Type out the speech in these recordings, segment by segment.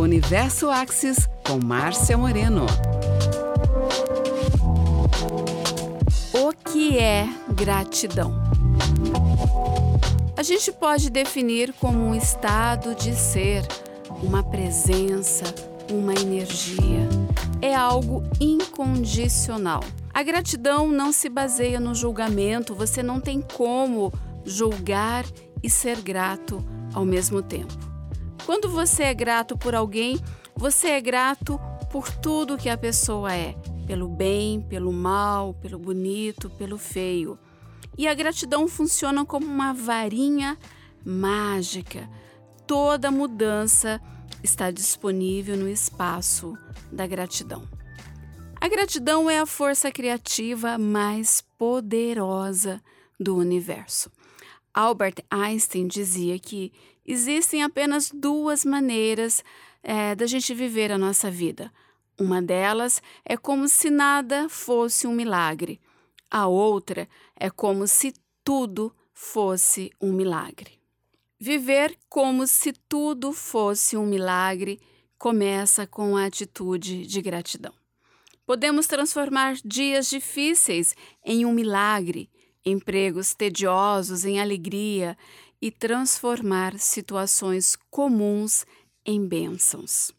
Universo Axis com Márcia Moreno. O que é gratidão? A gente pode definir como um estado de ser, uma presença, uma energia. É algo incondicional. A gratidão não se baseia no julgamento, você não tem como julgar e ser grato ao mesmo tempo. Quando você é grato por alguém, você é grato por tudo que a pessoa é, pelo bem, pelo mal, pelo bonito, pelo feio. E a gratidão funciona como uma varinha mágica. Toda mudança está disponível no espaço da gratidão. A gratidão é a força criativa mais poderosa do universo. Albert Einstein dizia que existem apenas duas maneiras é, da gente viver a nossa vida. Uma delas é como se nada fosse um milagre. A outra é como se tudo fosse um milagre. Viver como se tudo fosse um milagre começa com a atitude de gratidão. Podemos transformar dias difíceis em um milagre, empregos tediosos em alegria e transformar situações comuns em bênçãos.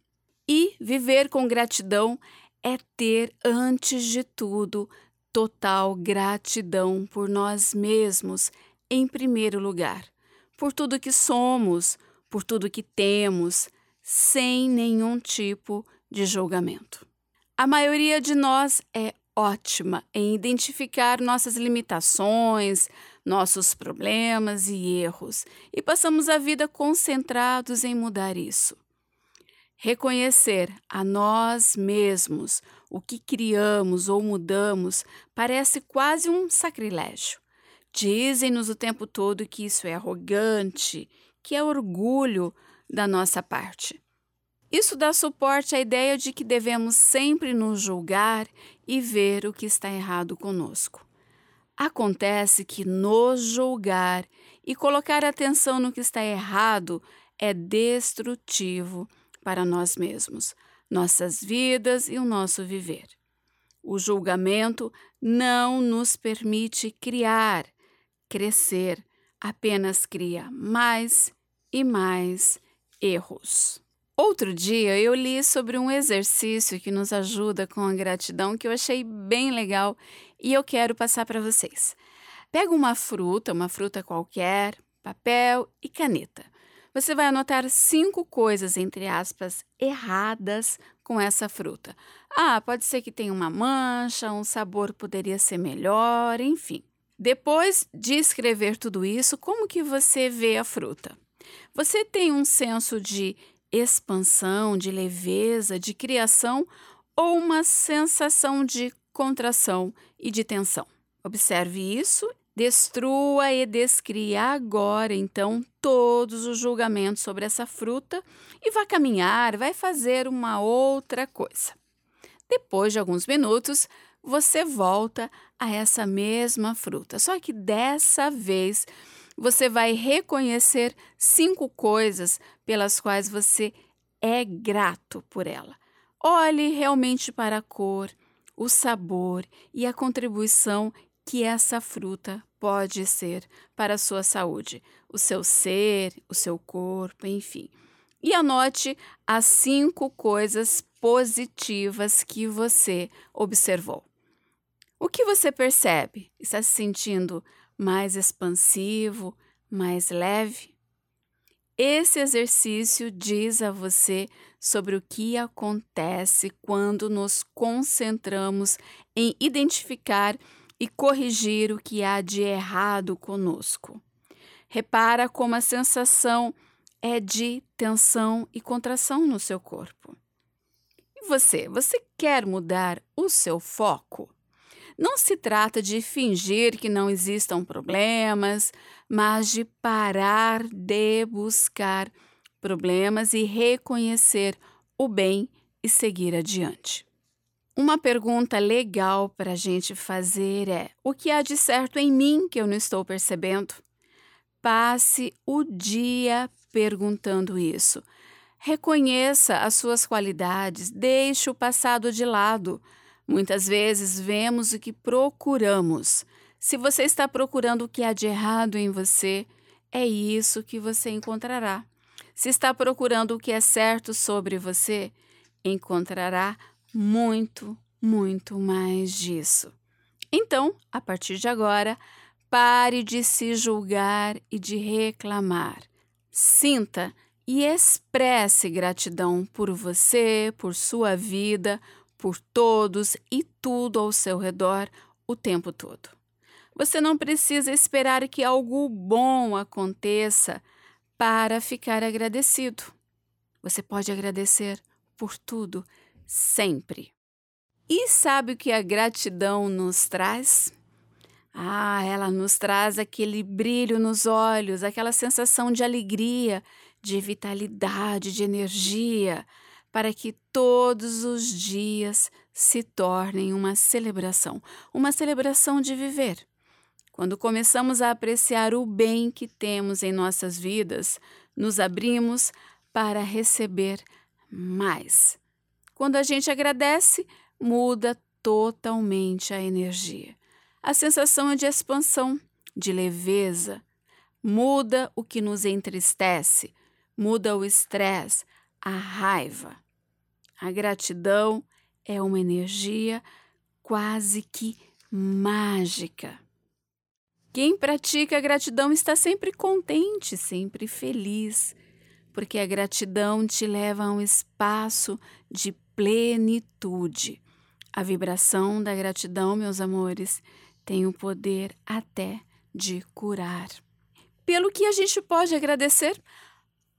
E viver com gratidão é ter, antes de tudo, total gratidão por nós mesmos, em primeiro lugar, por tudo que somos, por tudo que temos, sem nenhum tipo de julgamento. A maioria de nós é ótima em identificar nossas limitações, nossos problemas e erros, e passamos a vida concentrados em mudar isso. Reconhecer a nós mesmos o que criamos ou mudamos parece quase um sacrilégio. Dizem-nos o tempo todo que isso é arrogante, que é orgulho da nossa parte. Isso dá suporte à ideia de que devemos sempre nos julgar e ver o que está errado conosco. Acontece que nos julgar e colocar atenção no que está errado é destrutivo para nós mesmos, nossas vidas e o nosso viver. O julgamento não nos permite criar, crescer, apenas cria mais e mais erros. Outro dia eu li sobre um exercício que nos ajuda com a gratidão que eu achei bem legal e eu quero passar para vocês. Pega uma fruta, uma fruta qualquer, papel e caneta você vai anotar cinco coisas, entre aspas, erradas com essa fruta. Ah, pode ser que tenha uma mancha, um sabor poderia ser melhor, enfim. Depois de escrever tudo isso, como que você vê a fruta? Você tem um senso de expansão, de leveza, de criação ou uma sensação de contração e de tensão? Observe isso Destrua e descria agora, então, todos os julgamentos sobre essa fruta e vá caminhar, vai fazer uma outra coisa. Depois de alguns minutos, você volta a essa mesma fruta, só que dessa vez você vai reconhecer cinco coisas pelas quais você é grato por ela. Olhe realmente para a cor, o sabor e a contribuição que essa fruta pode ser para a sua saúde, o seu ser, o seu corpo, enfim. E anote as cinco coisas positivas que você observou. O que você percebe? Está se sentindo mais expansivo, mais leve? Esse exercício diz a você sobre o que acontece quando nos concentramos em identificar e corrigir o que há de errado conosco. Repara como a sensação é de tensão e contração no seu corpo. E você, você quer mudar o seu foco? Não se trata de fingir que não existam problemas, mas de parar de buscar problemas e reconhecer o bem e seguir adiante. Uma pergunta legal para a gente fazer é: o que há de certo em mim que eu não estou percebendo? Passe o dia perguntando isso. Reconheça as suas qualidades, deixe o passado de lado. Muitas vezes vemos o que procuramos. Se você está procurando o que há de errado em você, é isso que você encontrará. Se está procurando o que é certo sobre você, encontrará muito, muito mais disso. Então, a partir de agora, pare de se julgar e de reclamar. Sinta e expresse gratidão por você, por sua vida, por todos e tudo ao seu redor o tempo todo. Você não precisa esperar que algo bom aconteça para ficar agradecido. Você pode agradecer por tudo sempre. E sabe o que a gratidão nos traz? Ah, ela nos traz aquele brilho nos olhos, aquela sensação de alegria, de vitalidade, de energia, para que todos os dias se tornem uma celebração, uma celebração de viver. Quando começamos a apreciar o bem que temos em nossas vidas, nos abrimos para receber mais. Quando a gente agradece, muda totalmente a energia. A sensação é de expansão, de leveza. Muda o que nos entristece, muda o estresse, a raiva. A gratidão é uma energia quase que mágica. Quem pratica a gratidão está sempre contente, sempre feliz, porque a gratidão te leva a um espaço de plenitude. A vibração da gratidão, meus amores, tem o poder até de curar. Pelo que a gente pode agradecer,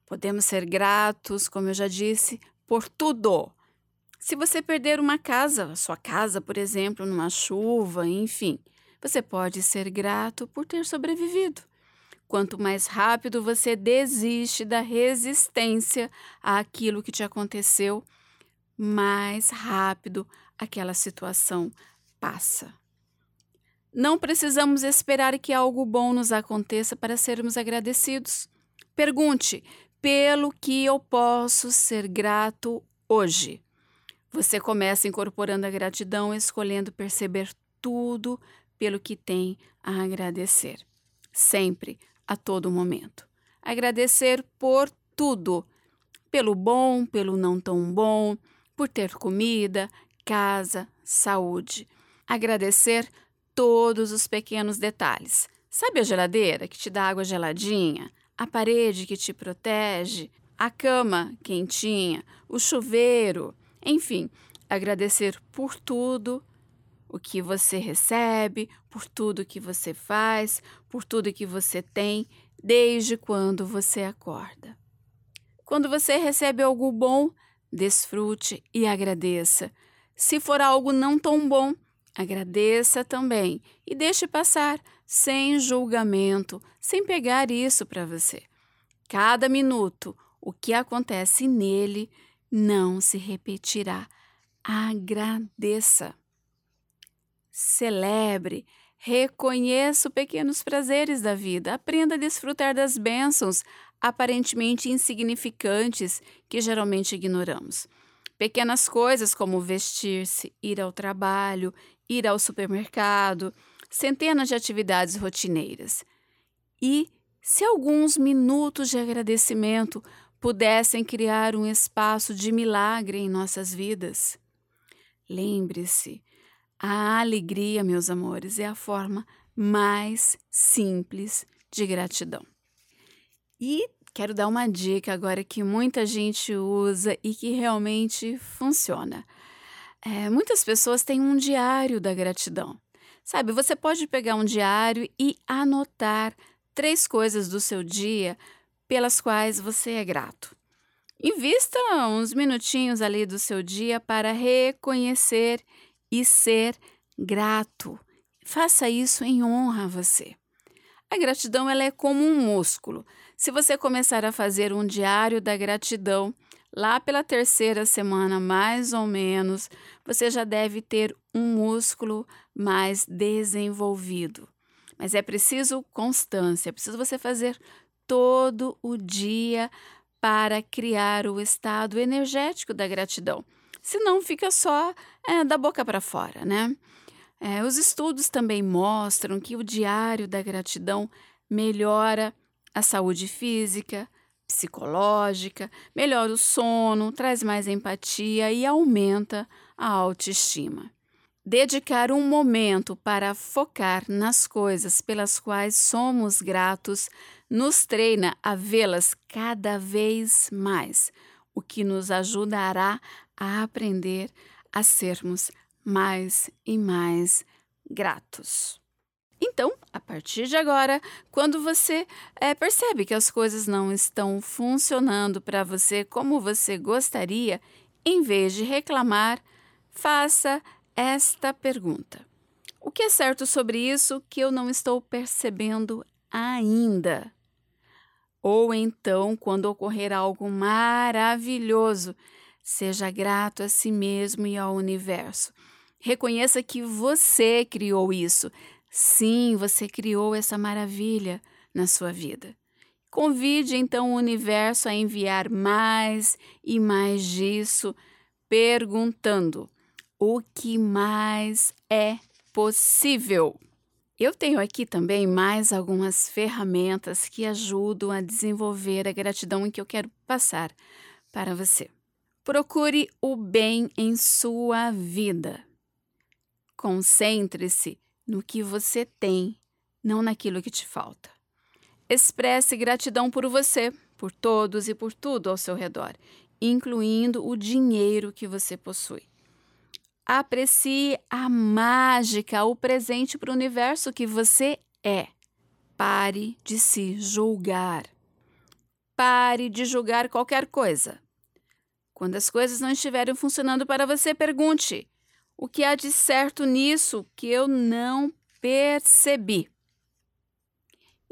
podemos ser gratos, como eu já disse, por tudo. Se você perder uma casa, sua casa, por exemplo, numa chuva, enfim, você pode ser grato por ter sobrevivido. Quanto mais rápido você desiste da resistência àquilo que te aconteceu, mais rápido aquela situação passa. Não precisamos esperar que algo bom nos aconteça para sermos agradecidos. Pergunte: pelo que eu posso ser grato hoje? Você começa incorporando a gratidão, escolhendo perceber tudo pelo que tem a agradecer. Sempre, a todo momento. Agradecer por tudo. Pelo bom, pelo não tão bom, por ter comida, casa, saúde. Agradecer todos os pequenos detalhes. Sabe a geladeira que te dá água geladinha? A parede que te protege? A cama quentinha? O chuveiro? Enfim, agradecer por tudo o que você recebe, por tudo que você faz, por tudo que você tem, desde quando você acorda. Quando você recebe algo bom, desfrute e agradeça. Se for algo não tão bom, agradeça também e deixe passar, sem julgamento, sem pegar isso para você. Cada minuto, o que acontece nele não se repetirá. Agradeça celebre, reconheça os pequenos prazeres da vida, aprenda a desfrutar das bênçãos aparentemente insignificantes que geralmente ignoramos. Pequenas coisas como vestir-se, ir ao trabalho, ir ao supermercado, centenas de atividades rotineiras. E se alguns minutos de agradecimento pudessem criar um espaço de milagre em nossas vidas? Lembre-se a alegria, meus amores, é a forma mais simples de gratidão. E quero dar uma dica agora que muita gente usa e que realmente funciona. É, muitas pessoas têm um diário da gratidão. Sabe, você pode pegar um diário e anotar três coisas do seu dia pelas quais você é grato. Invista uns minutinhos ali do seu dia para reconhecer e ser grato. Faça isso em honra a você. A gratidão ela é como um músculo. Se você começar a fazer um diário da gratidão, lá pela terceira semana, mais ou menos, você já deve ter um músculo mais desenvolvido. Mas é preciso constância, é preciso você fazer todo o dia para criar o estado energético da gratidão. Senão fica só é, da boca para fora, né? É, os estudos também mostram que o diário da gratidão melhora a saúde física, psicológica, melhora o sono, traz mais empatia e aumenta a autoestima. Dedicar um momento para focar nas coisas pelas quais somos gratos nos treina a vê-las cada vez mais, o que nos ajudará a aprender a sermos mais e mais gratos. Então, a partir de agora, quando você é, percebe que as coisas não estão funcionando para você como você gostaria, em vez de reclamar, faça esta pergunta: O que é certo sobre isso que eu não estou percebendo ainda? Ou então, quando ocorrer algo maravilhoso, seja grato a si mesmo e ao universo. Reconheça que você criou isso. Sim, você criou essa maravilha na sua vida. Convide então o universo a enviar mais e mais disso, perguntando: o que mais é possível. Eu tenho aqui também mais algumas ferramentas que ajudam a desenvolver a gratidão que eu quero passar para você. Procure o bem em sua vida. Concentre-se no que você tem, não naquilo que te falta. Expresse gratidão por você, por todos e por tudo ao seu redor, incluindo o dinheiro que você possui. Aprecie a mágica, o presente para o universo que você é. Pare de se julgar. Pare de julgar qualquer coisa. Quando as coisas não estiverem funcionando para você, pergunte: o que há de certo nisso que eu não percebi?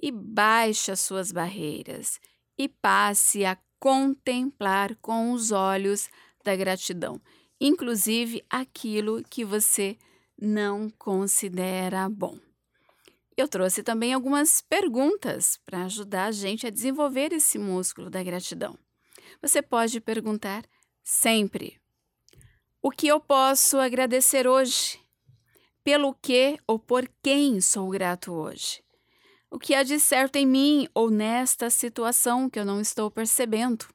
E baixe as suas barreiras e passe a contemplar com os olhos da gratidão inclusive aquilo que você não considera bom. Eu trouxe também algumas perguntas para ajudar a gente a desenvolver esse músculo da gratidão. Você pode perguntar sempre: O que eu posso agradecer hoje? Pelo que ou por quem sou grato hoje? O que há de certo em mim ou nesta situação que eu não estou percebendo?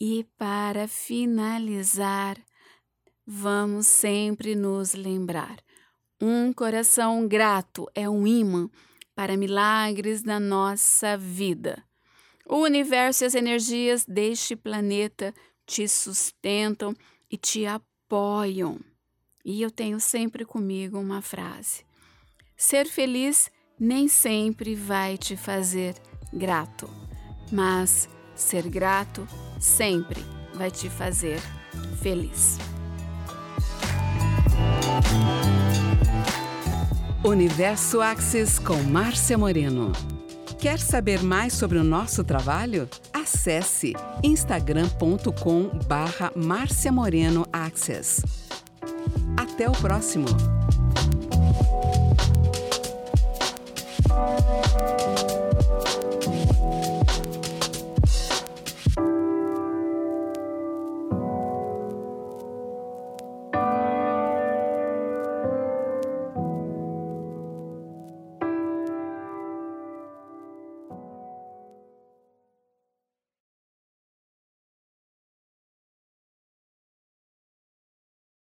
E para finalizar, vamos sempre nos lembrar: um coração grato é um imã para milagres na nossa vida. O universo e as energias deste planeta te sustentam e te apoiam. E eu tenho sempre comigo uma frase: ser feliz nem sempre vai te fazer grato, mas Ser grato sempre vai te fazer feliz. Universo Axis com Márcia Moreno. Quer saber mais sobre o nosso trabalho? Acesse instagram.com barra. Até o próximo!